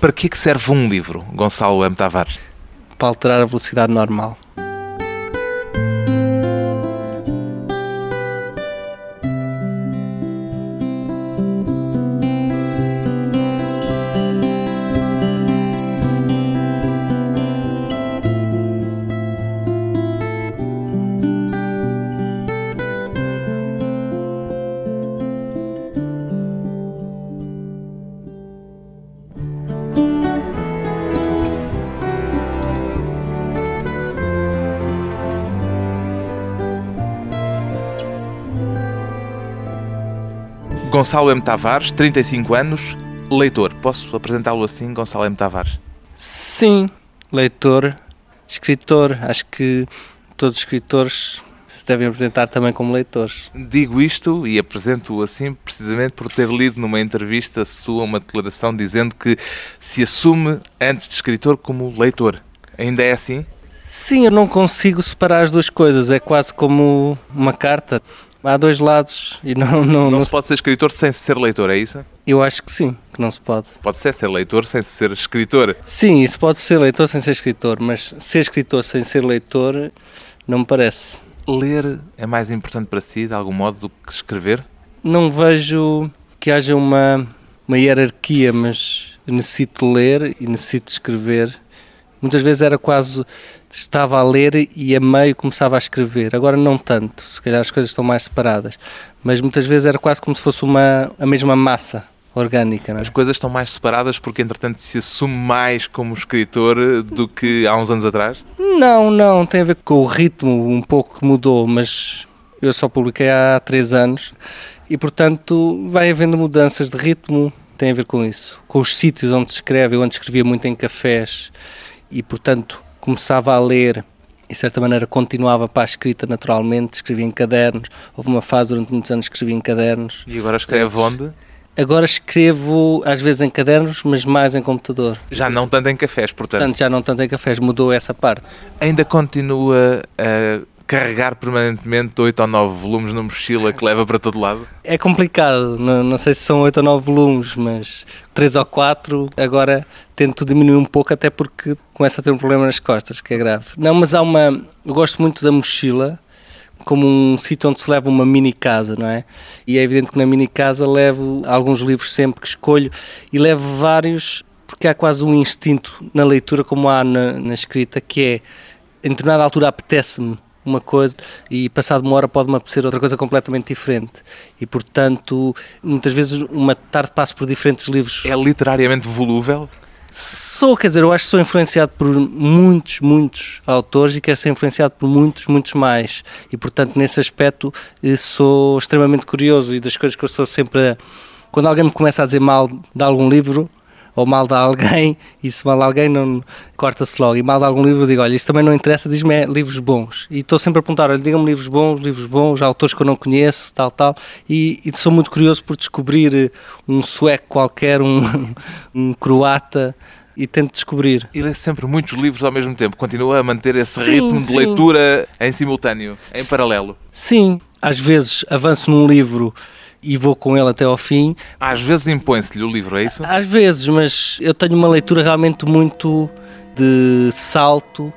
Para que é que serve um livro, Gonçalo M. Tavares? Para alterar a velocidade normal. Gonçalo M. Tavares, 35 anos, leitor. Posso apresentá-lo assim, Gonçalo M. Tavares? Sim, leitor, escritor. Acho que todos os escritores se devem apresentar também como leitores. Digo isto e apresento-o assim precisamente por ter lido numa entrevista sua uma declaração dizendo que se assume antes de escritor como leitor. Ainda é assim? Sim, eu não consigo separar as duas coisas. É quase como uma carta. Há dois lados e não... Não, Não se pode ser escritor sem ser leitor, é isso? Eu acho que sim, que não se pode. Pode ser ser leitor sem ser escritor. Sim, isso pode ser leitor sem ser escritor, mas ser escritor sem ser leitor não me parece. Ler é mais importante para si, de algum modo, do que escrever? Não vejo que haja uma, uma hierarquia, mas necessito ler e necessito escrever. Muitas vezes era quase estava a ler e a meio começava a escrever. Agora não tanto, se calhar as coisas estão mais separadas, mas muitas vezes era quase como se fosse uma a mesma massa orgânica. É? As coisas estão mais separadas porque, entretanto, se assume mais como escritor do que há uns anos atrás? Não, não, tem a ver com o ritmo um pouco que mudou, mas eu só publiquei há três anos e, portanto, vai havendo mudanças de ritmo, tem a ver com isso. Com os sítios onde se escreve, eu antes escrevia muito em cafés e, portanto, começava a ler e, de certa maneira, continuava para a escrita naturalmente, escrevia em cadernos. Houve uma fase durante muitos anos que escrevia em cadernos. E agora escreve onde? Agora escrevo, às vezes, em cadernos, mas mais em computador. Já não tanto em cafés, portanto. Portanto, já não tanto em cafés, mudou essa parte. Ainda continua a carregar permanentemente oito ou nove volumes na mochila que leva para todo lado? É complicado, não, não sei se são oito ou nove volumes, mas três ou quatro. Agora tento diminuir um pouco, até porque começa a ter um problema nas costas, que é grave. Não, mas há uma. Eu gosto muito da mochila como um sítio onde se leva uma mini casa, não é? E é evidente que na mini casa levo alguns livros sempre que escolho e levo vários porque há quase um instinto na leitura como há na, na escrita que é em determinada altura apetece-me uma coisa e passado uma hora pode-me apetecer outra coisa completamente diferente e portanto muitas vezes uma tarde passo por diferentes livros É literariamente volúvel? Sou, quer dizer, eu acho que sou influenciado por muitos, muitos autores e quero ser influenciado por muitos, muitos mais. E, portanto, nesse aspecto, eh, sou extremamente curioso e das coisas que eu estou sempre a... Quando alguém me começa a dizer mal de algum livro ou mal de alguém, e se mal de alguém não corta-se logo, e mal de algum livro eu digo, olha, isso também não interessa, diz-me é livros bons. E estou sempre a perguntar, olha, diga-me livros bons, livros bons, autores que eu não conheço, tal, tal, e, e sou muito curioso por descobrir eh, um sueco qualquer, um, um croata, e tento descobrir. E lê sempre muitos livros ao mesmo tempo. Continua a manter esse Sim, ritmo de sim. leitura em simultâneo, em paralelo. Sim, às vezes avanço num livro e vou com ele até ao fim, Às vezes impõe-se-lhe o livro, é isso? Às vezes, mas eu tenho uma leitura realmente muito de salto,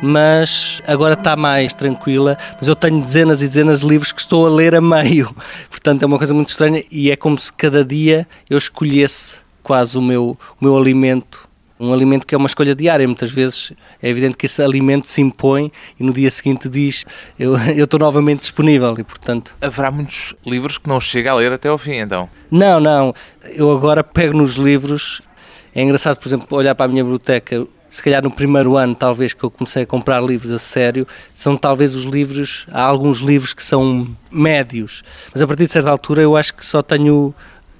mas agora está mais tranquila. Mas eu tenho dezenas e dezenas de livros que estou a ler a meio, portanto é uma coisa muito estranha e é como se cada dia eu escolhesse quase o meu, o meu alimento. Um alimento que é uma escolha diária, muitas vezes é evidente que esse alimento se impõe e no dia seguinte diz eu, eu estou novamente disponível e portanto Haverá muitos livros que não chega a ler até ao fim, então. não, não. Eu agora pego nos livros. É engraçado, por exemplo, olhar para a minha biblioteca. Se calhar no primeiro ano, talvez, que eu comecei a comprar livros a sério, são talvez os livros. Há alguns livros que são médios, mas a partir de certa altura eu acho que só tenho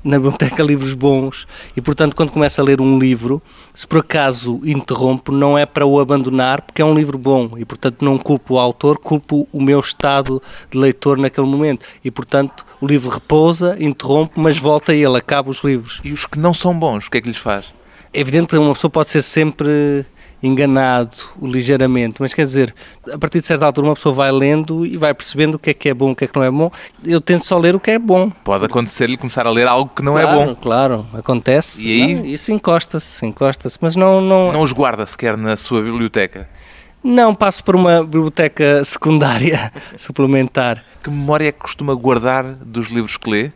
na biblioteca livros bons e, portanto, quando começo a ler um livro, se por acaso interrompo, não é para o abandonar, porque é um livro bom e, portanto, não culpo o autor, culpo o meu estado de leitor naquele momento. E, portanto, o livro repousa, interrompe, mas volta a ele, acaba os livros. E os que não são bons, o que é que lhes faz? É evidente que uma pessoa pode ser sempre enganado ligeiramente, mas quer dizer, a partir de certa altura uma pessoa vai lendo e vai percebendo o que é que é bom, o que é que não é bom. Eu tento só ler o que é bom. Pode acontecer-lhe começar a ler algo que não claro, é bom. Claro, acontece. E aí? Não, isso encosta-se, encosta-se, mas não, não... Não os guarda sequer na sua biblioteca? Não, passo por uma biblioteca secundária suplementar. Que memória é que costuma guardar dos livros que lê?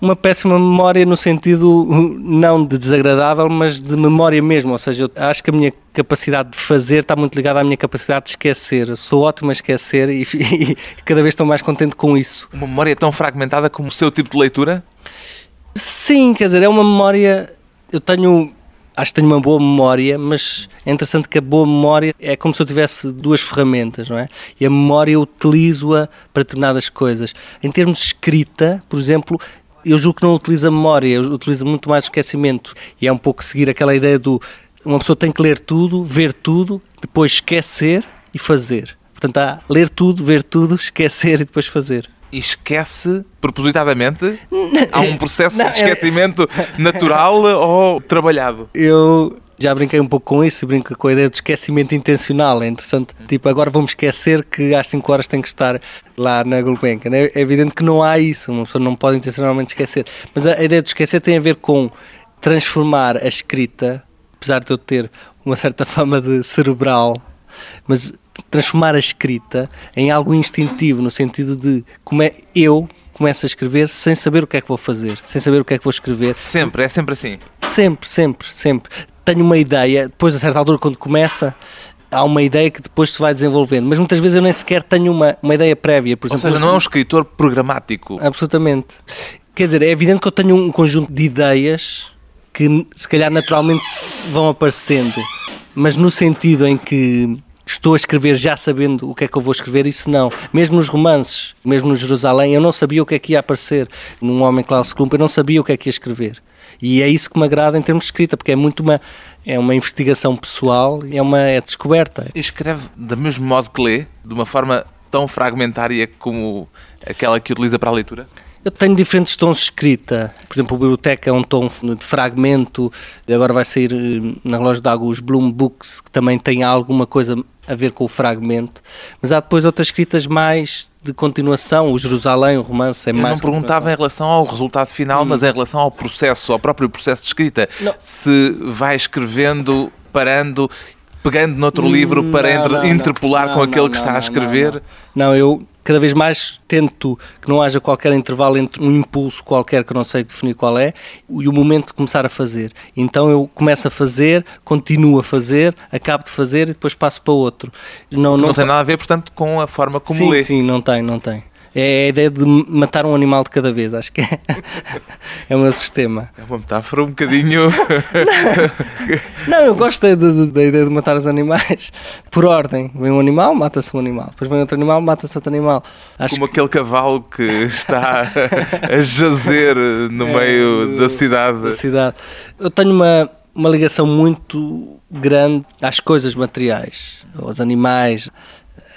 Uma péssima memória no sentido não de desagradável, mas de memória mesmo. Ou seja, eu acho que a minha capacidade de fazer está muito ligada à minha capacidade de esquecer. Sou ótimo a esquecer e, e cada vez estou mais contente com isso. Uma memória tão fragmentada como o seu tipo de leitura? Sim, quer dizer, é uma memória. Eu tenho acho que tenho uma boa memória, mas é interessante que a boa memória é como se eu tivesse duas ferramentas, não é? E a memória eu utilizo-a para determinadas coisas. Em termos de escrita, por exemplo, eu julgo que não utilizo a memória, eu utilizo muito mais esquecimento. E é um pouco seguir aquela ideia do uma pessoa tem que ler tudo, ver tudo, depois esquecer e fazer. Portanto, há ler tudo, ver tudo, esquecer e depois fazer e esquece propositadamente? Há um processo de esquecimento natural ou trabalhado? Eu já brinquei um pouco com isso, brinco com a ideia de esquecimento intencional. É interessante, tipo, agora vamos esquecer que às 5 horas tem que estar lá na Gulbenkian. É, é evidente que não há isso, uma pessoa não pode intencionalmente esquecer. Mas a, a ideia de esquecer tem a ver com transformar a escrita, apesar de eu ter uma certa fama de cerebral, mas transformar a escrita em algo instintivo, no sentido de como é eu começo a escrever sem saber o que é que vou fazer, sem saber o que é que vou escrever. Sempre, é sempre assim? Sempre, sempre, sempre. Tenho uma ideia, depois a certa altura quando começa, há uma ideia que depois se vai desenvolvendo, mas muitas vezes eu nem sequer tenho uma, uma ideia prévia. Por exemplo, Ou seja, não é um escritor programático. Absolutamente. Quer dizer, é evidente que eu tenho um conjunto de ideias que se calhar naturalmente vão aparecendo, mas no sentido em que estou a escrever já sabendo o que é que eu vou escrever, isso não. Mesmo nos romances, mesmo no Jerusalém, eu não sabia o que é que ia aparecer. Num Homem Klaus Klump, eu não sabia o que é que ia escrever. E é isso que me agrada em termos de escrita, porque é muito uma, é uma investigação pessoal é uma é descoberta. Escreve do mesmo modo que lê, de uma forma tão fragmentária como aquela que utiliza para a leitura? Eu tenho diferentes tons de escrita. Por exemplo, a biblioteca é um tom de fragmento. Agora vai sair eh, na loja de água os Bloom Books, que também tem alguma coisa a ver com o fragmento. Mas há depois outras escritas mais de continuação. O Jerusalém, o romance, é Eu mais. Eu não perguntava em relação ao resultado final, hum. mas em relação ao processo, ao próprio processo de escrita. Não. Se vai escrevendo, parando pegando noutro hum, livro para não, não, interpolar com aquele que está a escrever? Não, eu cada vez mais tento que não haja qualquer intervalo entre um impulso qualquer que eu não sei definir qual é e o momento de começar a fazer. Então eu começo a fazer, continuo a fazer, acabo de fazer e depois passo para outro. Não, não, não tem nada a ver, portanto, com a forma como sim, lê. Sim, não tem, não tem. É a ideia de matar um animal de cada vez, acho que é, é o meu sistema. É uma metáfora um bocadinho. não, eu gosto da, ideia de matar os animais por ordem. Vem um animal, mata-se um animal. Depois vem outro animal, mata-se outro animal. Acho Como que... aquele cavalo que está a jazer no é, meio da cidade. Da cidade. Eu tenho uma, uma ligação muito grande às coisas materiais, aos animais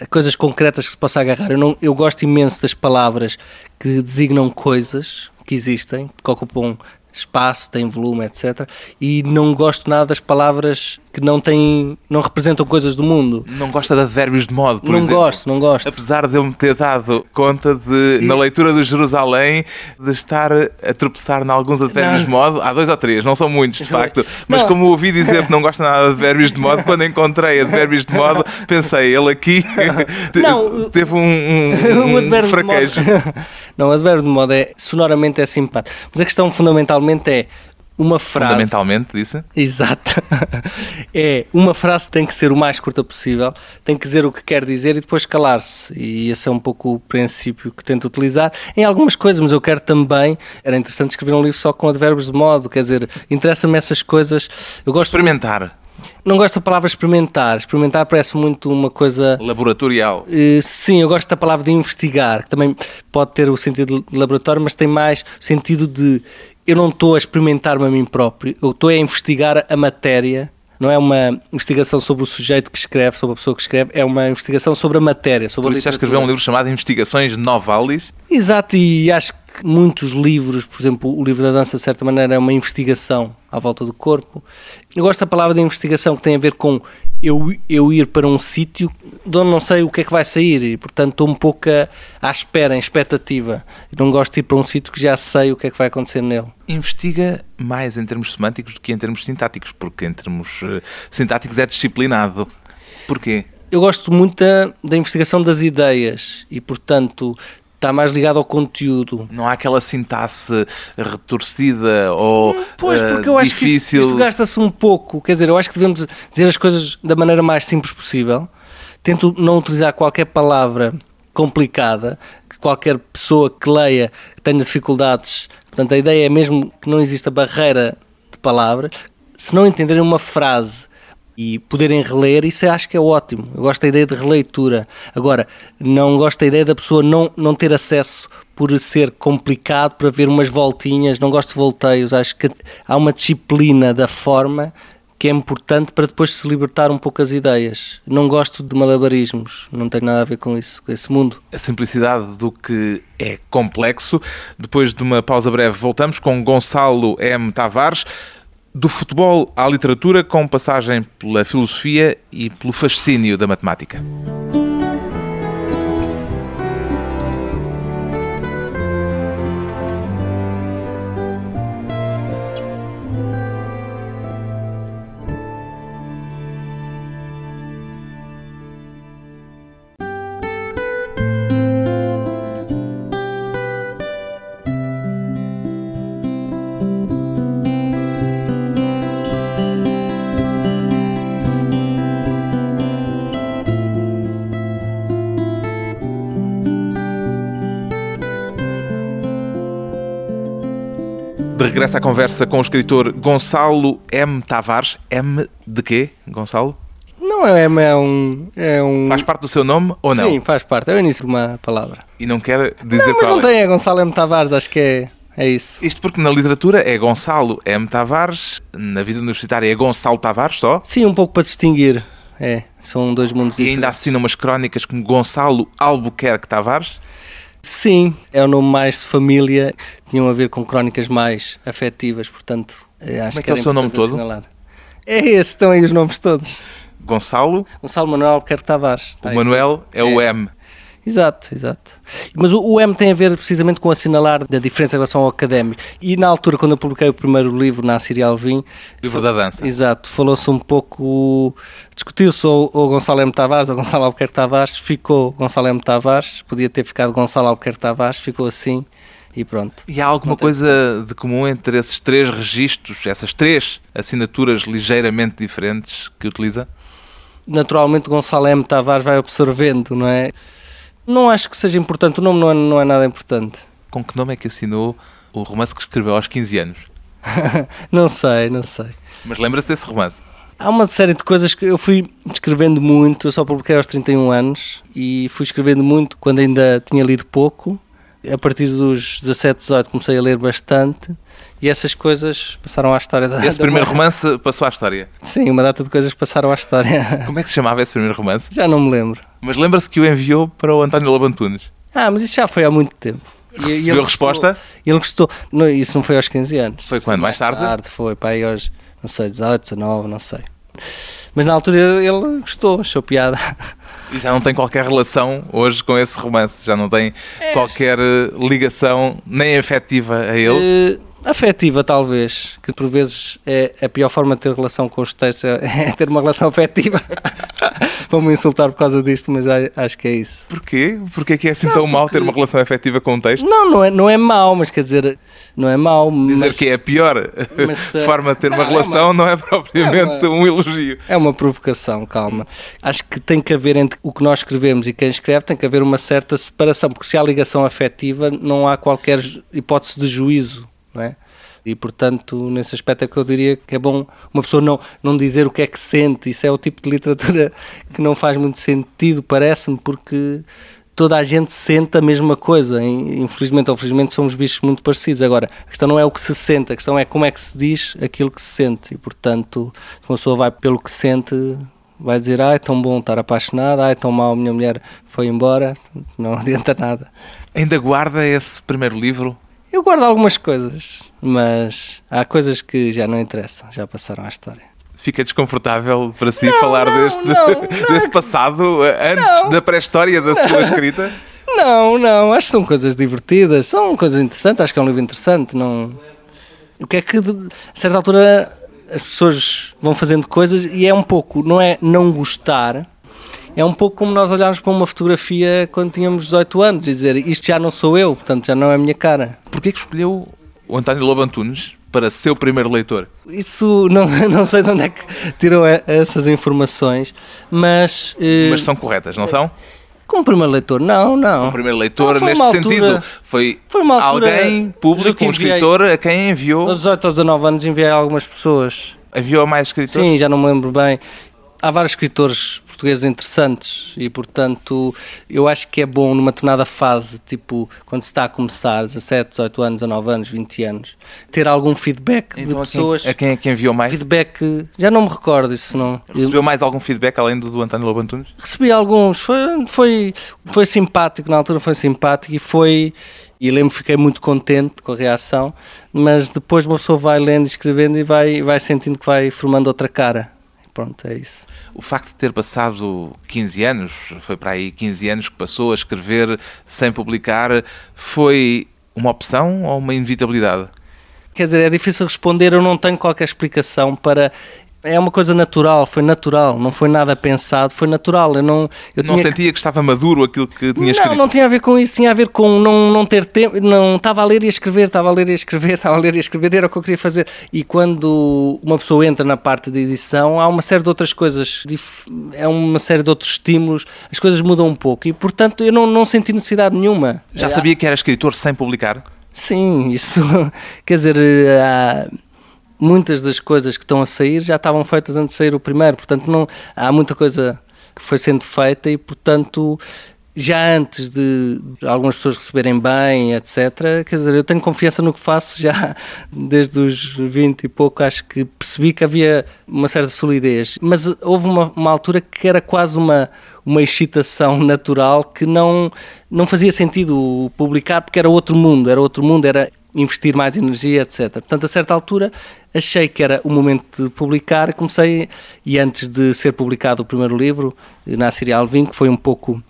coisas concretas que se possa agarrar. Eu, não, eu gosto imenso das palavras que designam coisas que existem, que ocupam espaço, têm volume, etc. E não gosto nada das palavras que não têm, não representam coisas do mundo. Não gosta de advérbios de modo, por não exemplo? Não gosto, não gosto. Apesar de eu me ter dado conta de, e... na leitura do Jerusalém, de estar a tropeçar em alguns advérbios não. de modo, há dois ou três, não são muitos de facto, mas não. como ouvi dizer que não gosta nada de advérbios de modo, quando encontrei advérbios de modo, pensei, ele aqui não, teve um, um, um fraquejo. Não, o advérbio de modo é, sonoramente é simpático, mas a questão fundamentalmente é uma frase. Fundamentalmente, disse? Exato. é, uma frase tem que ser o mais curta possível, tem que dizer o que quer dizer e depois calar-se. E esse é um pouco o princípio que tento utilizar em algumas coisas, mas eu quero também. Era interessante escrever um livro só com advérbios de modo, quer dizer, interessa-me essas coisas. Eu gosto Experimentar. Não gosto da palavra experimentar. Experimentar parece muito uma coisa. Laboratorial. Uh, sim, eu gosto da palavra de investigar, que também pode ter o sentido de laboratório, mas tem mais o sentido de eu não estou a experimentar-me a mim próprio, eu estou a investigar a matéria. Não é uma investigação sobre o sujeito que escreve, sobre a pessoa que escreve, é uma investigação sobre a matéria. Sobre Por isso já escreveu um livro chamado Investigações Novalis? Exato, e acho que muitos livros, por exemplo, o livro da dança, de certa maneira, é uma investigação à volta do corpo. Eu gosto da palavra de investigação que tem a ver com eu, eu ir para um sítio de onde não sei o que é que vai sair e, portanto, estou um pouco a, à espera, em expectativa. não gosto de ir para um sítio que já sei o que é que vai acontecer nele. Investiga mais em termos semânticos do que em termos sintáticos, porque em termos uh, sintáticos é disciplinado. Porquê? Eu gosto muito da, da investigação das ideias e, portanto, está mais ligado ao conteúdo. Não há aquela sintaxe retorcida ou hum, Pois, porque eu acho difícil. que isto, isto gasta-se um pouco. Quer dizer, eu acho que devemos dizer as coisas da maneira mais simples possível. Tento não utilizar qualquer palavra complicada, que qualquer pessoa que leia que tenha dificuldades. Portanto, a ideia é mesmo que não exista barreira de palavras. Se não entenderem uma frase e poderem reler, isso acho que é ótimo. Eu gosto da ideia de releitura. Agora, não gosto da ideia da pessoa não, não ter acesso por ser complicado para ver umas voltinhas, não gosto de volteios. Acho que há uma disciplina da forma que é importante para depois se libertar um pouco as ideias. Não gosto de malabarismos, não tem nada a ver com isso, com esse mundo. A simplicidade do que é complexo. Depois de uma pausa breve, voltamos com Gonçalo M. Tavares do futebol à literatura, com passagem pela filosofia e pelo fascínio da matemática. De regresso à conversa com o escritor Gonçalo M. Tavares. M de quê, Gonçalo? Não é M, é um, é um. Faz parte do seu nome ou não? Sim, faz parte. É o início de uma palavra. E não quer dizer não, mas qual não tem, é Gonçalo M. Tavares, acho que é. É isso. Isto porque na literatura é Gonçalo M. Tavares, na vida universitária é Gonçalo Tavares só? Sim, um pouco para distinguir. É, são dois mundos diferentes. E ainda assina umas crónicas como Gonçalo Albuquerque Tavares? Sim, é o nome mais de família, tinham a ver com crónicas mais afetivas, portanto, eh, acho Como é que, que é o seu nome todo? É esse, estão aí os nomes todos. Gonçalo? Gonçalo Manuel Albuquerque Tavares. O Manuel é, é o M. Exato, exato. Mas o, o, M tem a ver precisamente com assinalar da diferença em relação ao académico. E na altura, quando eu publiquei o primeiro livro, na Síria Alvim... Livro da dança. Exato. Falou-se um pouco... Discutiu-se o, o Gonçalo M. Tavares ou Gonçalo Albuquerque Tavares. Ficou Gonçalo M. Tavares. Podia ter ficado Gonçalo Albuquerque Tavares. Ficou assim e pronto. E há alguma coisa de comum entre esses três registros, essas três assinaturas ligeiramente diferentes que utiliza? Naturalmente Gonçalo M. Tavares vai absorvendo, não é? Não acho que seja importante, o nome não é, não é nada importante. Com que nome é que assinou o romance que escreveu aos 15 anos? não sei, não sei. Mas lembra-se desse romance? Há uma série de coisas que eu fui escrevendo muito, eu só publiquei aos 31 anos e fui escrevendo muito quando ainda tinha lido pouco. A partir dos 17, 18 comecei a ler bastante e essas coisas passaram à história da Esse da primeiro romance passou à história? Sim, uma data de coisas passaram à história. Como é que se chamava esse primeiro romance? Já não me lembro. Mas lembra-se que o enviou para o António Labantunes? Ah, mas isso já foi há muito tempo. E, Recebeu ele resposta? Gostou, ele gostou. Não, isso não foi aos 15 anos. Foi quando? Mais, mais tarde? tarde? Foi, para aí aos, não sei, 18, 19, não sei. Mas na altura ele gostou, achou piada. E já não tem qualquer relação hoje com esse romance? Já não tem é. qualquer ligação nem afetiva a ele? Uh, Afetiva, talvez, que por vezes é a pior forma de ter relação com os textos, é, é ter uma relação afetiva. Vão-me insultar por causa disto, mas acho que é isso. Porquê? Porquê que é assim não, tão mau ter uma relação afetiva com um texto? Não, não é, não é mau, mas quer dizer, não é mau. Dizer mas, que é a pior mas, forma de ter uma relação é uma, não é propriamente é uma, um elogio. É uma provocação, calma. Acho que tem que haver entre o que nós escrevemos e quem escreve, tem que haver uma certa separação, porque se há ligação afetiva, não há qualquer hipótese de juízo não é? E, portanto, nesse aspecto é que eu diria que é bom uma pessoa não, não dizer o que é que sente. Isso é o tipo de literatura que não faz muito sentido, parece-me, porque toda a gente sente a mesma coisa. Infelizmente ou felizmente somos bichos muito parecidos. Agora, a questão não é o que se sente, a questão é como é que se diz aquilo que se sente. E, portanto, se uma pessoa vai pelo que sente, vai dizer, ai, tão bom estar apaixonado, ai, tão mal, minha mulher foi embora, não adianta nada. Ainda guarda esse primeiro livro? Eu guardo algumas coisas, mas há coisas que já não interessam, já passaram à história. Fica desconfortável para si não, falar não, deste, não, desse passado antes da pré-história da sua escrita? Não, não, acho que são coisas divertidas, são coisas interessantes, acho que é um livro interessante. Não... O que é que, a certa altura, as pessoas vão fazendo coisas e é um pouco, não é não gostar, é um pouco como nós olharmos para uma fotografia quando tínhamos 18 anos e dizer isto já não sou eu, portanto já não é a minha cara. Porquê que escolheu o António Lobo Antunes para seu primeiro leitor? Isso não, não sei de onde é que tirou essas informações, mas. Eh, mas são corretas, não são? Como primeiro leitor, não, não. Como primeiro leitor, não, neste altura, sentido, foi, foi alguém público, um escritor, a quem enviou. Aos 18 aos 19 anos enviei algumas pessoas. Enviou mais escritores? Sim, já não me lembro bem há vários escritores portugueses interessantes e, portanto, eu acho que é bom numa determinada fase, tipo quando se está a começar, 17, 18 anos, 19 anos, 20 anos, ter algum feedback então, de pessoas. A quem, a quem é que enviou mais? Feedback, já não me recordo isso não. Recebeu mais algum feedback além do, do António Lobo Antunes? Recebi alguns, foi, foi, foi simpático, na altura foi simpático e foi. E lembro fiquei muito contente com a reação, mas depois uma pessoa vai lendo, escrevendo e vai, vai sentindo que vai formando outra cara. Pronto, é isso. O facto de ter passado 15 anos, foi para aí 15 anos que passou a escrever sem publicar, foi uma opção ou uma inevitabilidade? Quer dizer, é difícil responder, eu não tenho qualquer explicação para é uma coisa natural, foi natural, não foi nada pensado, foi natural. Eu não, eu não sentia que... que... estava maduro aquilo que tinha escrito? Não, não tinha a ver com isso, tinha a ver com não, não ter tempo, não estava a ler e a escrever, estava a ler e a escrever, estava a ler e a escrever, era o que eu queria fazer. E quando uma pessoa entra na parte de edição, há uma série de outras coisas, é uma série de outros estímulos, as coisas mudam um pouco e, portanto, eu não, não senti necessidade nenhuma. Já sabia que era escritor sem publicar? Sim, isso, quer dizer, há muitas das coisas que estão a sair já estavam feitas antes de sair o primeiro, portanto não há muita coisa que foi sendo feita e portanto já antes de algumas pessoas receberem bem, etc. Quer dizer, eu tenho confiança no que faço já desde os 20 e pouco, acho que percebi que havia uma certa solidez. Mas houve uma, uma altura que era quase uma, uma excitação natural que não, não fazia sentido publicar porque era outro mundo, era outro mundo, era investir mais energia, etc. Portanto, a certa altura achei que era o momento de publicar comecei, e antes de ser publicado o primeiro livro, na Serial Alvim, que foi um pouco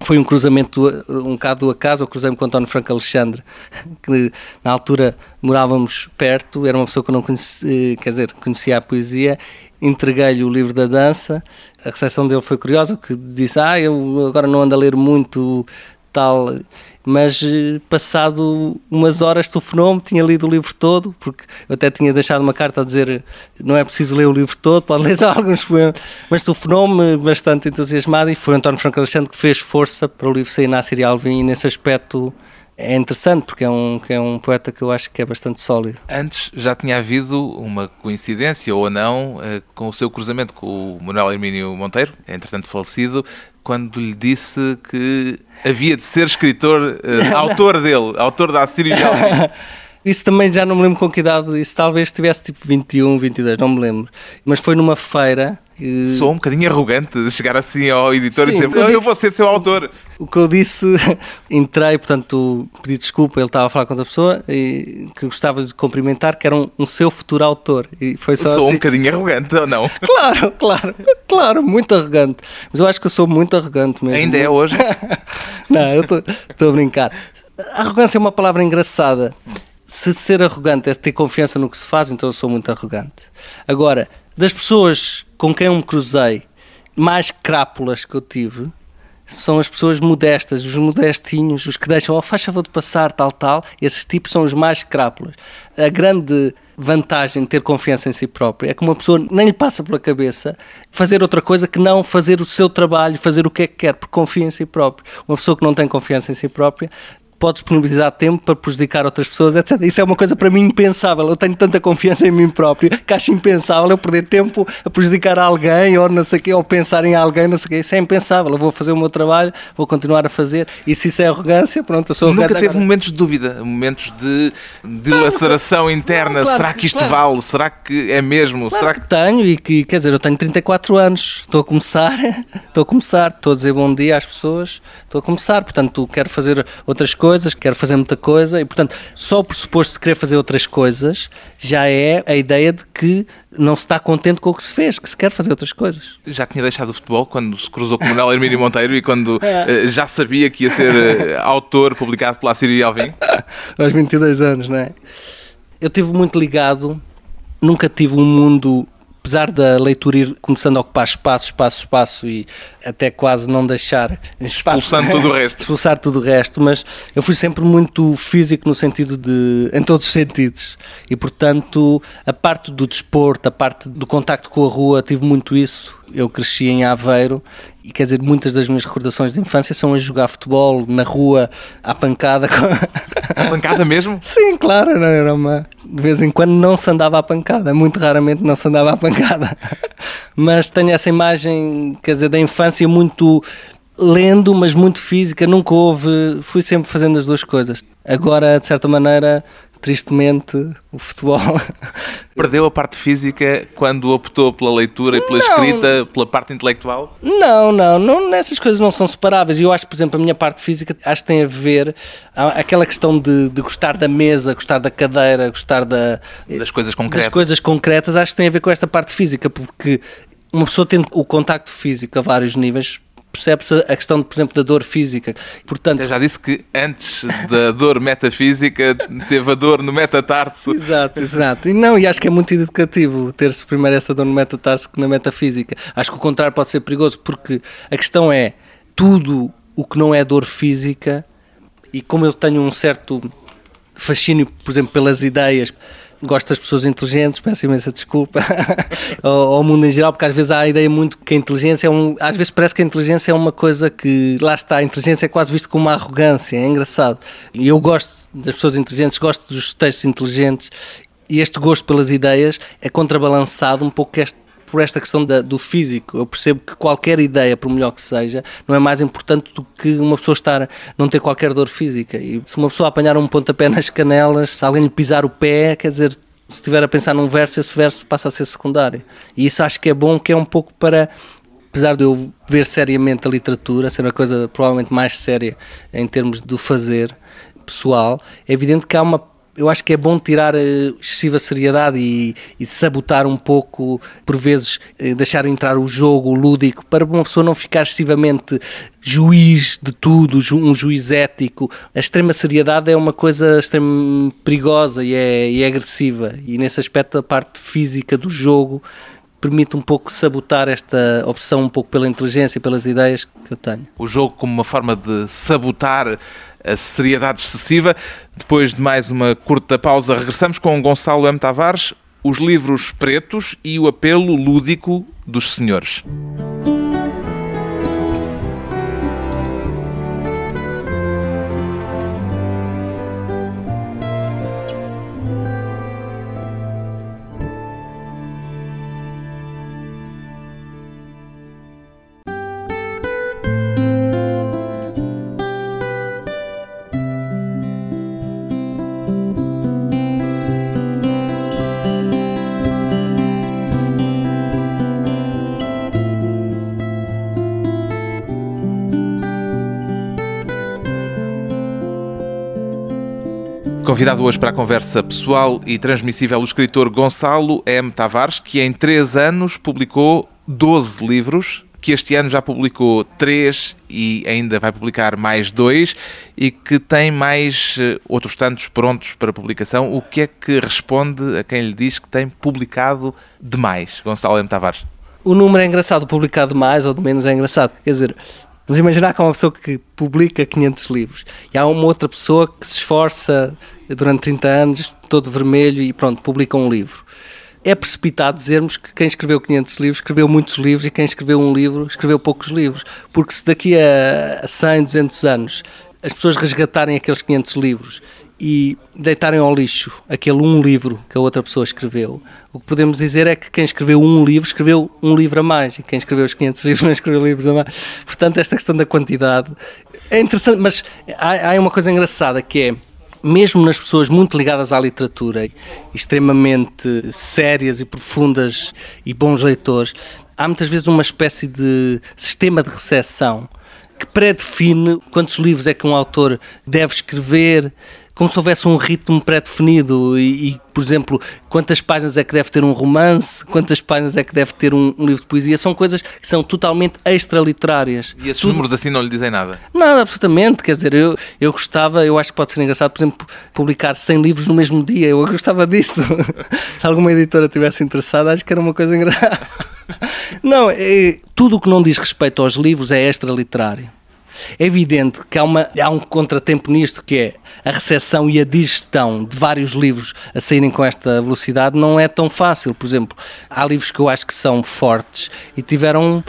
foi um cruzamento, um bocado do acaso, eu cruzei-me com António Franco Alexandre, que na altura morávamos perto, era uma pessoa que eu não conhecia, quer dizer, conhecia a poesia, entreguei-lhe o livro da dança, a recepção dele foi curiosa, que disse, ah, eu agora não ando a ler muito tal, mas eh, passado umas horas telefonou-me, tinha lido o livro todo, porque eu até tinha deixado uma carta a dizer não é preciso ler o livro todo, pode ler alguns poemas, mas telefonou-me bastante entusiasmado e foi António Franco Alexandre que fez força para o livro sair na Síria Alvim e nesse aspecto é interessante porque é um, é um poeta que eu acho que é bastante sólido. Antes já tinha havido uma coincidência ou não eh, com o seu cruzamento com o Manuel Hermínio Monteiro, entretanto falecido, quando lhe disse que havia de ser escritor, uh, autor dele, autor da Assírio Isso também já não me lembro com que idade, isso talvez tivesse tipo 21, 22, não me lembro. Mas foi numa feira Sou um bocadinho arrogante de chegar assim ao editor Sim, e dizer eu, eu vou ser seu autor. O que eu disse, entrei, portanto, pedi desculpa, ele estava a falar com outra pessoa e que gostava de cumprimentar, que era um, um seu futuro autor. E foi só sou assim. um bocadinho arrogante ou não? Claro, claro, claro, muito arrogante. Mas eu acho que eu sou muito arrogante mesmo. Ainda é hoje? não, eu estou a brincar. Arrogância é uma palavra engraçada. Se ser arrogante é ter confiança no que se faz, então eu sou muito arrogante. Agora, das pessoas com quem eu me cruzei, mais crápulas que eu tive, são as pessoas modestas, os modestinhos, os que deixam, oh, faz favor de passar, tal, tal. Esses tipos são os mais crápulas. A grande vantagem de ter confiança em si próprio é que uma pessoa nem lhe passa pela cabeça fazer outra coisa que não fazer o seu trabalho, fazer o que é que quer, porque confia em si próprio. Uma pessoa que não tem confiança em si própria pode disponibilizar tempo para prejudicar outras pessoas, etc. Isso é uma coisa para mim impensável. Eu tenho tanta confiança em mim próprio que acho impensável eu perder tempo a prejudicar alguém ou não sei quê, ou pensar em alguém, não sei o quê. Isso é impensável. Eu vou fazer o meu trabalho, vou continuar a fazer. E se isso é arrogância, pronto, eu sou Nunca teve agora. momentos de dúvida, momentos de dilaceração interna. Não, claro, Será que isto claro. vale? Será que é mesmo? Claro Será que... que tenho e que, quer dizer, eu tenho 34 anos, estou a começar, estou a começar, estou a dizer bom dia às pessoas, estou a começar, portanto, quero fazer outras coisas, quero fazer muita coisa e, portanto, só o pressuposto de querer fazer outras coisas já é a ideia de que não se está contente com o que se fez, que se quer fazer outras coisas. Já tinha deixado o futebol quando se cruzou com o Manuel Hermínio Monteiro e quando é. uh, já sabia que ia ser uh, autor publicado pela Síria e Alvim? Aos 22 anos, não é? Eu tive muito ligado, nunca tive um mundo apesar da leitura ir começando a ocupar espaço, espaço, espaço e até quase não deixar espaço. Expulsando tudo o resto. Expulsar tudo o resto, mas eu fui sempre muito físico no sentido de. em todos os sentidos. E portanto, a parte do desporto, a parte do contacto com a rua, tive muito isso. Eu cresci em Aveiro e quer dizer, muitas das minhas recordações de infância são a jogar futebol na rua, à pancada. À pancada mesmo? Sim, claro, era uma, de vez em quando não se andava à pancada, muito raramente não se andava à pancada. Mas tenho essa imagem, quer dizer, da infância muito lendo, mas muito física, nunca houve, fui sempre fazendo as duas coisas. Agora, de certa maneira, tristemente, o futebol. Perdeu a parte física quando optou pela leitura e pela não, escrita, pela parte intelectual? Não, não, não, essas coisas não são separáveis. Eu acho, por exemplo, a minha parte física acho que tem a ver aquela questão de, de gostar da mesa, gostar da cadeira, gostar da, das coisas concretas. Das coisas concretas, acho que tem a ver com esta parte física, porque uma pessoa tendo o contacto físico a vários níveis percebe-se a questão, por exemplo, da dor física. Portanto, Eu já disse que antes da dor metafísica teve a dor no metatarso. Exato, exato. E não, e acho que é muito educativo ter-se primeiro essa dor no metatarso que na metafísica. Acho que o contrário pode ser perigoso, porque a questão é tudo o que não é dor física, e como eu tenho um certo fascínio, por exemplo, pelas ideias, gosto das pessoas inteligentes, peço imensa desculpa ao, ao, mundo em geral, porque às vezes há a ideia muito que a inteligência é um. Às vezes parece que a inteligência é uma coisa que. Lá está, a inteligência é quase visto como uma arrogância, é engraçado. E eu gosto das pessoas inteligentes, gosto dos textos inteligentes e este gosto pelas ideias é contrabalançado um pouco este, por esta questão da, do físico. Eu percebo que qualquer ideia, por melhor que seja, não é mais importante do que uma pessoa estar, não ter qualquer dor física. E se uma pessoa apanhar um pontapé nas canelas, se alguém lhe pisar o pé, quer dizer, se estiver a pensar num verso, esse verso passa a ser secundário. E isso acho que é bom, que é um pouco para apesar de eu ver seriamente a literatura, ser uma coisa provavelmente mais séria em termos do fazer pessoal, é evidente que há uma eu acho que é bom tirar eh, excessiva seriedade e, e, sabotar um pouco, por vezes, eh, deixar entrar o jogo lúdico para uma pessoa não ficar excessivamente juiz de tudo, um juiz ético. A extrema seriedade é uma coisa extremamente perigosa e é, e é agressiva, e nesse aspecto a parte física do jogo permite um pouco sabotar esta opção um pouco pela inteligência e pelas ideias que eu tenho. O jogo como uma forma de sabotar a seriedade excessiva. Depois de mais uma curta pausa, regressamos com Gonçalo M. Tavares, os livros pretos e o apelo lúdico dos senhores. Convidado hoje para a conversa pessoal e transmissível o escritor Gonçalo M. Tavares, que em três anos publicou 12 livros, que este ano já publicou três e ainda vai publicar mais dois, e que tem mais eh, outros tantos prontos para publicação. O que é que responde a quem lhe diz que tem publicado demais, Gonçalo M. Tavares? O número é engraçado, publicado mais ou de menos é engraçado. Quer dizer, Vamos imaginar que há uma pessoa que publica 500 livros e há uma outra pessoa que se esforça durante 30 anos, todo vermelho e pronto, publica um livro. É precipitado dizermos que quem escreveu 500 livros escreveu muitos livros e quem escreveu um livro escreveu poucos livros. Porque se daqui a 100, 200 anos as pessoas resgatarem aqueles 500 livros e deitarem ao lixo aquele um livro que a outra pessoa escreveu, o que podemos dizer é que quem escreveu um livro escreveu um livro a mais e quem escreveu os 500 livros não escreveu livros a mais. Portanto, esta questão da quantidade é interessante, mas há, há uma coisa engraçada que é mesmo nas pessoas muito ligadas à literatura, extremamente sérias e profundas e bons leitores, há muitas vezes uma espécie de sistema de recepção que predefine quantos livros é que um autor deve escrever, como se houvesse um ritmo pré-definido e, e, por exemplo, quantas páginas é que deve ter um romance, quantas páginas é que deve ter um, um livro de poesia, são coisas que são totalmente extra-literárias. E esses Tudo... números assim não lhe dizem nada? Nada, absolutamente, quer dizer, eu, eu gostava, eu acho que pode ser engraçado, por exemplo, publicar 100 livros no mesmo dia, eu gostava disso. Se alguma editora tivesse interessada, acho que era uma coisa engraçada. Não, é, tudo o que não diz respeito aos livros é extra-literário. É evidente que há, uma, há um contratempo nisto que é a recepção e a digestão de vários livros a saírem com esta velocidade não é tão fácil. Por exemplo, há livros que eu acho que são fortes e tiveram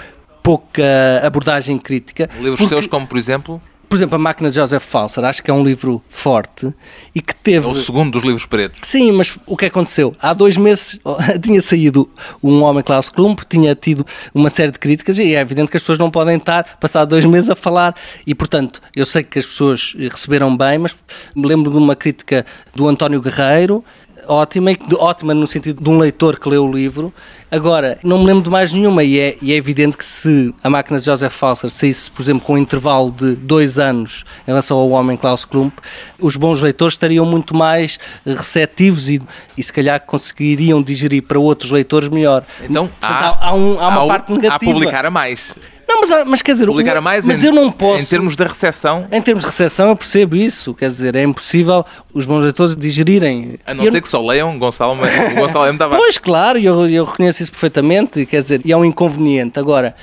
pouca abordagem crítica. Livros porque... seus, como por exemplo? Por exemplo, A Máquina de Joseph Falser, acho que é um livro forte e que teve. É o segundo dos livros pretos. Sim, mas o que aconteceu? Há dois meses tinha saído Um Homem Klaus Klump, tinha tido uma série de críticas e é evidente que as pessoas não podem estar, passado dois meses, a falar. E, portanto, eu sei que as pessoas receberam bem, mas me lembro de uma crítica do António Guerreiro ótima, ótima no sentido de um leitor que lê o livro. Agora, não me lembro de mais nenhuma e é, e é evidente que se a máquina de Joseph Falser saísse, por exemplo, com um intervalo de dois anos em relação ao homem Klaus Klump, os bons leitores estariam muito mais receptivos e, e se calhar conseguiriam digerir para outros leitores melhor. Então, Portanto, há, há, um, há uma há parte negativa. Há publicar a mais. Não, mas, mas quer dizer, publicar a mais mas em, eu não posso. Em termos de recessão. Em termos de recessão, eu percebo isso. Quer dizer, é impossível os bons leitores digerirem. A não ser que só leiam Gonçalo, Gonçalo M. Tavares. Pois, claro, eu, eu reconheço isso perfeitamente. Quer dizer, e é um inconveniente. Agora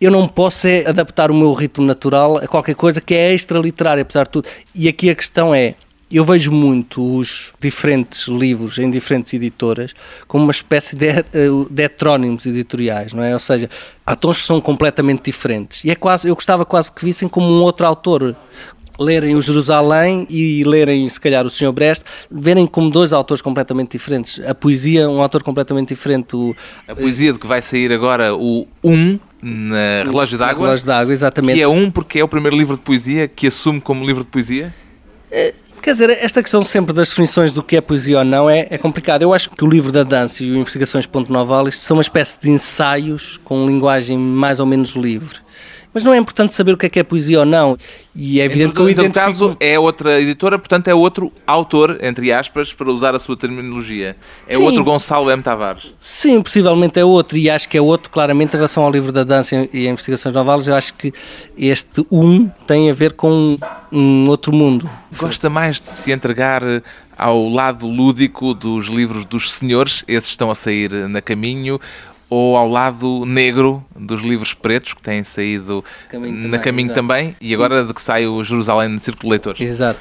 eu não posso é adaptar o meu ritmo natural a qualquer coisa que é extra literária, apesar de tudo. E aqui a questão é, eu vejo muito os diferentes livros em diferentes editoras como uma espécie de, eh, de heterónimos editoriais, não é? Ou seja, há tons que são completamente diferentes. E é quase, eu gostava quase que vissem como um outro autor, lerem o Jerusalém e lerem, se calhar, o Senhor Brest, verem como dois autores completamente diferentes. A poesia, um autor completamente diferente. O, a poesia de que vai sair agora o Um, na Relógio d'Água. Relógio d'Água, exatamente. Que é um porque é o primeiro livro de poesia que assume como livro de poesia? É, Quer dizer, esta questão sempre das definições do que é poesia ou não é, é complicada. Eu acho que o livro da dança e o Investigações Ponto Novalis são uma espécie de ensaios com linguagem mais ou menos livre. Mas não é importante saber o que é que é poesia ou não. E é evidente que eu identifico... caso é outra editora, portanto é outro autor, entre aspas, para usar a sua terminologia. É Sim. outro Gonçalo M. Tavares. Sim, possivelmente é outro, e acho que é outro, claramente, em relação ao livro da dança e a investigações novais, eu acho que este um tem a ver com um outro mundo. Gosta mais de se entregar ao lado lúdico dos livros dos senhores, esses estão a sair na caminho, ou ao lado negro dos livros pretos que têm saído caminho na também, caminho exato. também e agora de que sai o Jerusalém no Círculo de Leitores. Exato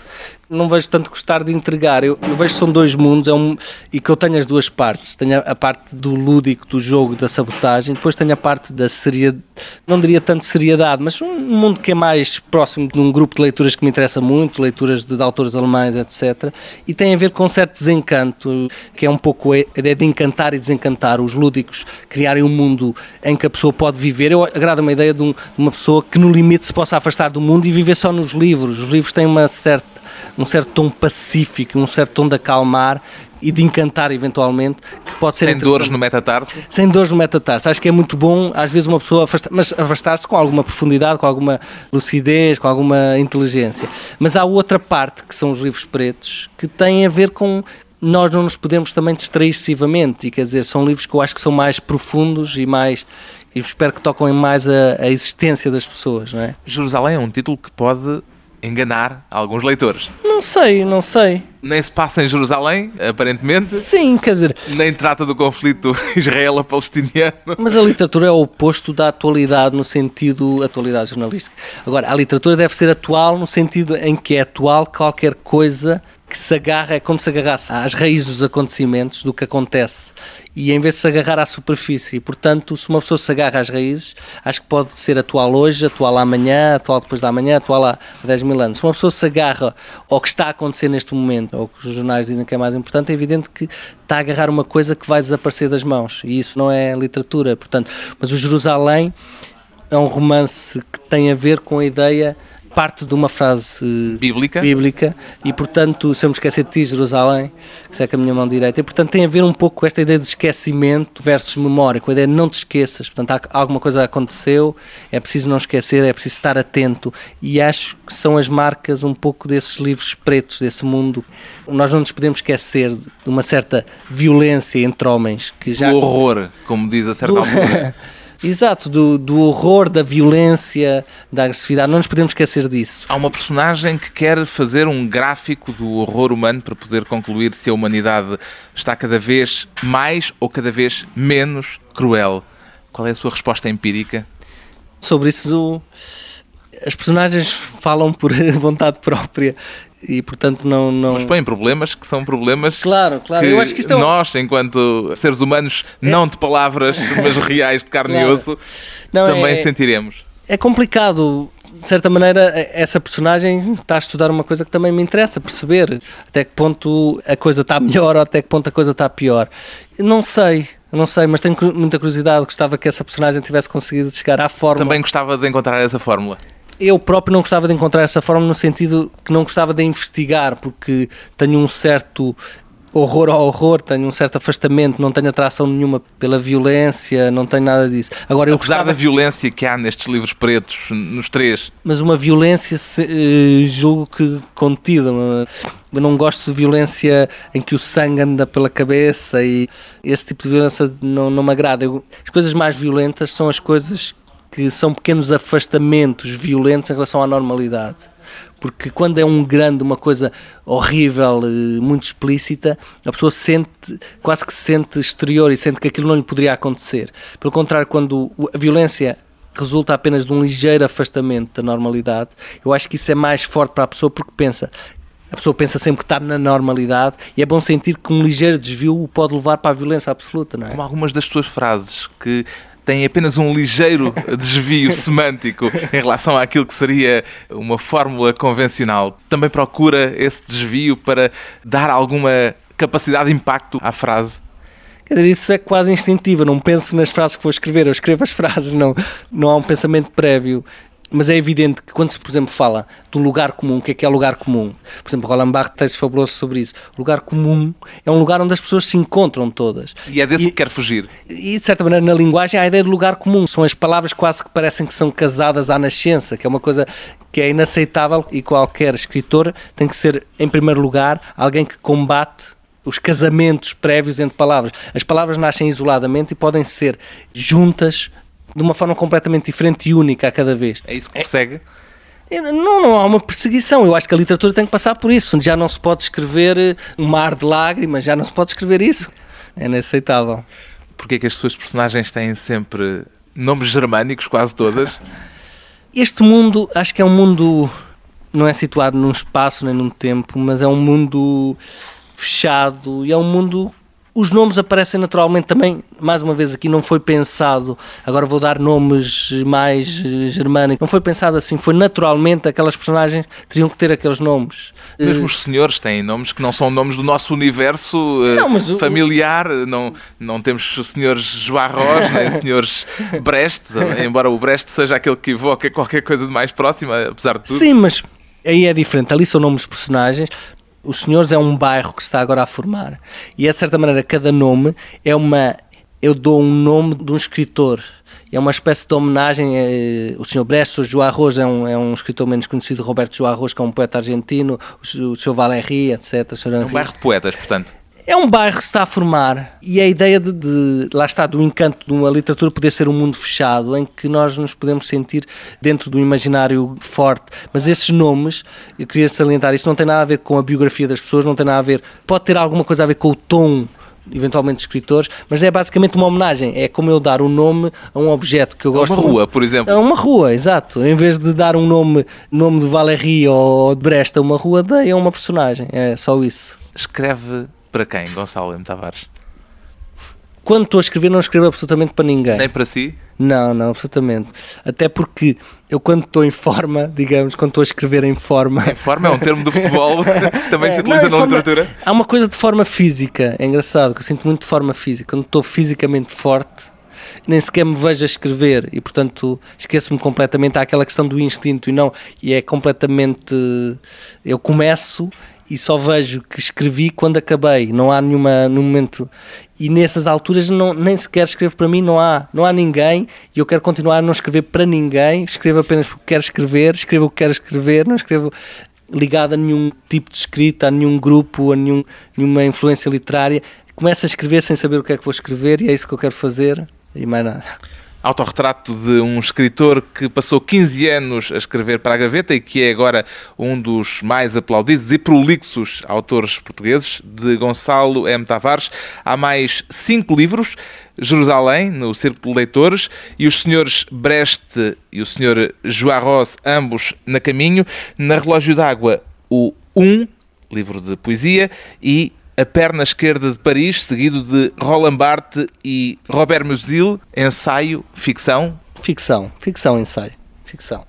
não vejo tanto gostar de entregar. Eu, eu vejo que são dois mundos é um, e que eu tenho as duas partes. Tenho a, a, parte do lúdico, do jogo, da sabotagem, depois tenho a parte da seriedade, não diria tanto seriedade, mas um mundo que é mais próximo de um grupo de leituras que me interessa muito, leituras de, de autores alemães, etc. E tem a ver com um certo desencanto, que é um pouco a ideia de encantar e desencantar os lúdicos, criarem um mundo em que a pessoa pode viver. Eu agrada-me a ideia de, um, de uma pessoa que no limite se possa afastar do mundo e viver só nos livros. Os livros têm uma certa um certo tom pacífico, um certo tom de acalmar e de encantar eventualmente, que pode ser Sem dores no metatarso? Sem dores no metatarso. Acho que é muito bom, às vezes, uma pessoa afastar, mas afastar-se com alguma profundidade, com alguma lucidez, com alguma inteligência. Mas há outra parte, que são os livros pretos, que têm a ver com nós não nos podemos também distrair excessivamente, e quer dizer, são livros que eu acho que são mais profundos e mais e espero que toquem mais a, a existência das pessoas, não é? Jerusalém é um título que pode enganar alguns leitores. Não sei, não sei. Nem se passa em Jerusalém, aparentemente. Sim, quer dizer. Nem trata do conflito israelo-palestiniano. Mas a literatura é o oposto da atualidade no sentido atualidade jornalística. Agora, a literatura deve ser atual no sentido em que é atual qualquer coisa que se agarra, é como se agarrasse às raízes dos acontecimentos, do que acontece, e em vez de se agarrar à superfície. E, portanto, se uma pessoa se agarra às raízes, acho que pode ser atual hoje, atual amanhã, atual depois da manhã, atual há 10 mil anos. Se uma pessoa se agarra ao que está a acontecer neste momento, ou que os jornais dizem que é mais importante, é evidente que está a agarrar uma coisa que vai desaparecer das mãos. E isso não é literatura. Portanto, mas o Jerusalém é um romance que tem a ver com a ideia parte de uma frase bíblica, bíblica e, portanto, se eu me esquecer de ti, Jerusalém, que seca a minha mão direita, e, portanto, tem a ver um pouco com esta ideia de esquecimento versus memória, com a ideia de não te esqueças. Portanto, alguma coisa aconteceu, é preciso não esquecer, é preciso estar atento, e acho que são as marcas um pouco desses livros pretos, desse mundo. Nós não nos podemos esquecer de uma certa violência entre homens que já. O horror, como diz a certa do... altura. Exato, do, do horror, da violência, da agressividade. Não nos podemos esquecer disso. Há uma personagem que quer fazer um gráfico do horror humano para poder concluir se a humanidade está cada vez mais ou cada vez menos cruel. Qual é a sua resposta empírica? Sobre isso, as personagens falam por vontade própria e portanto não, não... Mas põem problemas que são problemas claro, claro. que Eu acho que isto é nós, enquanto seres humanos, é... não de palavras, mas reais, de carne claro. e osso, não, também é... sentiremos. É complicado de certa maneira, essa personagem está a estudar uma coisa que também me interessa perceber até que ponto a coisa está melhor ou até que ponto a coisa está pior. Não sei, não sei, mas tenho muita curiosidade. Gostava que essa personagem tivesse conseguido chegar à fórmula. Também gostava de encontrar essa fórmula eu próprio não gostava de encontrar essa forma no sentido que não gostava de investigar, porque tenho um certo horror ao horror, tenho um certo afastamento, não tenho atração nenhuma pela violência, não tenho nada disso. Agora, eu Apesar gostava... da violência que há nestes livros pretos, nos três. Mas uma violência, eh, julgo que contida. Eu não gosto de violência em que o sangue anda pela cabeça e esse tipo de violência não, não me agrada. Eu, as coisas mais violentas são as coisas que são pequenos afastamentos violentos em relação à normalidade. Porque quando é um grande, uma coisa horrível, eh, muito explícita, a pessoa sente, quase que se sente exterior e sente que aquilo não lhe poderia acontecer. Pelo contrário, quando a violência resulta apenas de um ligeiro afastamento da normalidade, eu acho que isso é mais forte para a pessoa porque pensa, a pessoa pensa sempre que está na normalidade e é bom sentir que um ligeiro desvio o pode levar para a violência absoluta, não é? Como algumas das suas frases que tem apenas um ligeiro desvio semântico em relação àquilo que seria uma fórmula convencional. Também procura esse desvio para dar alguma capacidade de impacto à frase. Isso é quase instintivo. Eu não penso nas frases que vou escrever, eu escrevo as frases, não, não há um pensamento prévio mas é evidente que quando se, por exemplo, fala do lugar comum, o que é que é lugar comum? Por exemplo, Roland Barthes textos fabulosos sobre isso. O lugar comum é um lugar onde as pessoas se encontram todas. E é desse e, que quer fugir. E, de certa maneira, na linguagem, há a ideia de lugar comum. São as palavras quase que parecem que são casadas à nascença, que é uma coisa que é inaceitável e qualquer escritor tem que ser, em primeiro lugar, alguém que combate os casamentos prévios entre palavras. As palavras nascem isoladamente e podem ser juntas de uma forma completamente diferente e única a cada vez. É isso que persegue? É, não, não há uma perseguição. Eu acho que a literatura tem que passar por isso. Já não se pode escrever eh, um mar de lágrimas, já não se pode escrever isso. É inaceitável. Porquê é que as suas personagens têm sempre nomes germânicos, quase todas? Este mundo, acho que é um mundo, não é situado num espaço nem num tempo, mas é um mundo fechado e é um mundo os nomes aparecem naturalmente também, mais uma vez aqui não foi pensado, agora vou dar nomes mais germânicos, não foi pensado assim, foi naturalmente aquelas personagens teriam que ter aqueles nomes. Mesmo os senhores têm nomes que não são nomes do nosso universo eh, não, mas familiar, não, não temos senhores Joarros, nem senhores Brest, embora o Brest seja aquele que evoca qualquer coisa de mais próxima, apesar de tudo. Sim, mas aí é diferente, ali são nomes de personagens, os Senhores é um bairro que se está agora a formar e, é, de certa maneira, cada nome é uma. Eu dou um nome de um escritor. É uma espécie de homenagem. Eh, o Sr. Brecht, o João Arroz é um, é um escritor menos conhecido, Roberto João Arroz, que é um poeta argentino, o, o Sr. Valéry, etc. É um bairro de poetas, portanto. É um bairro que se está a formar e a ideia de, de, lá está, do encanto de uma literatura poder ser um mundo fechado em que nós nos podemos sentir dentro do imaginário forte. Mas esses nomes, eu queria salientar, isso não tem nada a ver com a biografia das pessoas, não tem nada a ver, pode ter alguma coisa a ver com o tom eventualmente escritores, mas é basicamente uma homenagem. É como eu dar um nome a um objeto que eu gosto. A uma rua, por exemplo. A uma rua, exato. Em vez de dar um nome, nome de Valéry ou de Brest a uma rua, dei a uma personagem. É só isso. Escreve para quem, Gonçalo M. Tavares? Quando estou a escrever, não escrevo absolutamente para ninguém. Nem para si? Não, não, absolutamente. Até porque eu, quando estou em forma, digamos, quando estou a escrever em forma. Em forma é um termo do futebol, também é, se utiliza não, na forma, literatura. Há uma coisa de forma física, é engraçado, que eu sinto muito de forma física. Quando estou fisicamente forte, nem sequer me vejo a escrever e, portanto, esqueço-me completamente. Há aquela questão do instinto e não, e é completamente. Eu começo e só vejo que escrevi quando acabei. Não há nenhuma no momento. E nessas alturas não, nem sequer escrevo para mim, não há, não há ninguém. E eu quero continuar a não escrever para ninguém, escrevo apenas porque quero escrever, escrevo o que quero escrever, não escrevo ligado a nenhum tipo de escrita, a nenhum grupo, a nenhum, nenhuma influência literária. Começo a escrever sem saber o que é que vou escrever e é isso que eu quero fazer. E mais nada autorretrato de um escritor que passou 15 anos a escrever para a gaveta e que é agora um dos mais aplaudidos e prolixos autores portugueses, de Gonçalo M. Tavares. Há mais cinco livros, Jerusalém, no Círculo de Leitores, e os senhores Breste e o senhor Joarros, ambos na caminho. Na Relógio d'Água, o Um, livro de poesia, e a Perna Esquerda de Paris, seguido de Roland Barthes e Robert Musil, ensaio, ficção? Ficção, ficção, ensaio, ficção.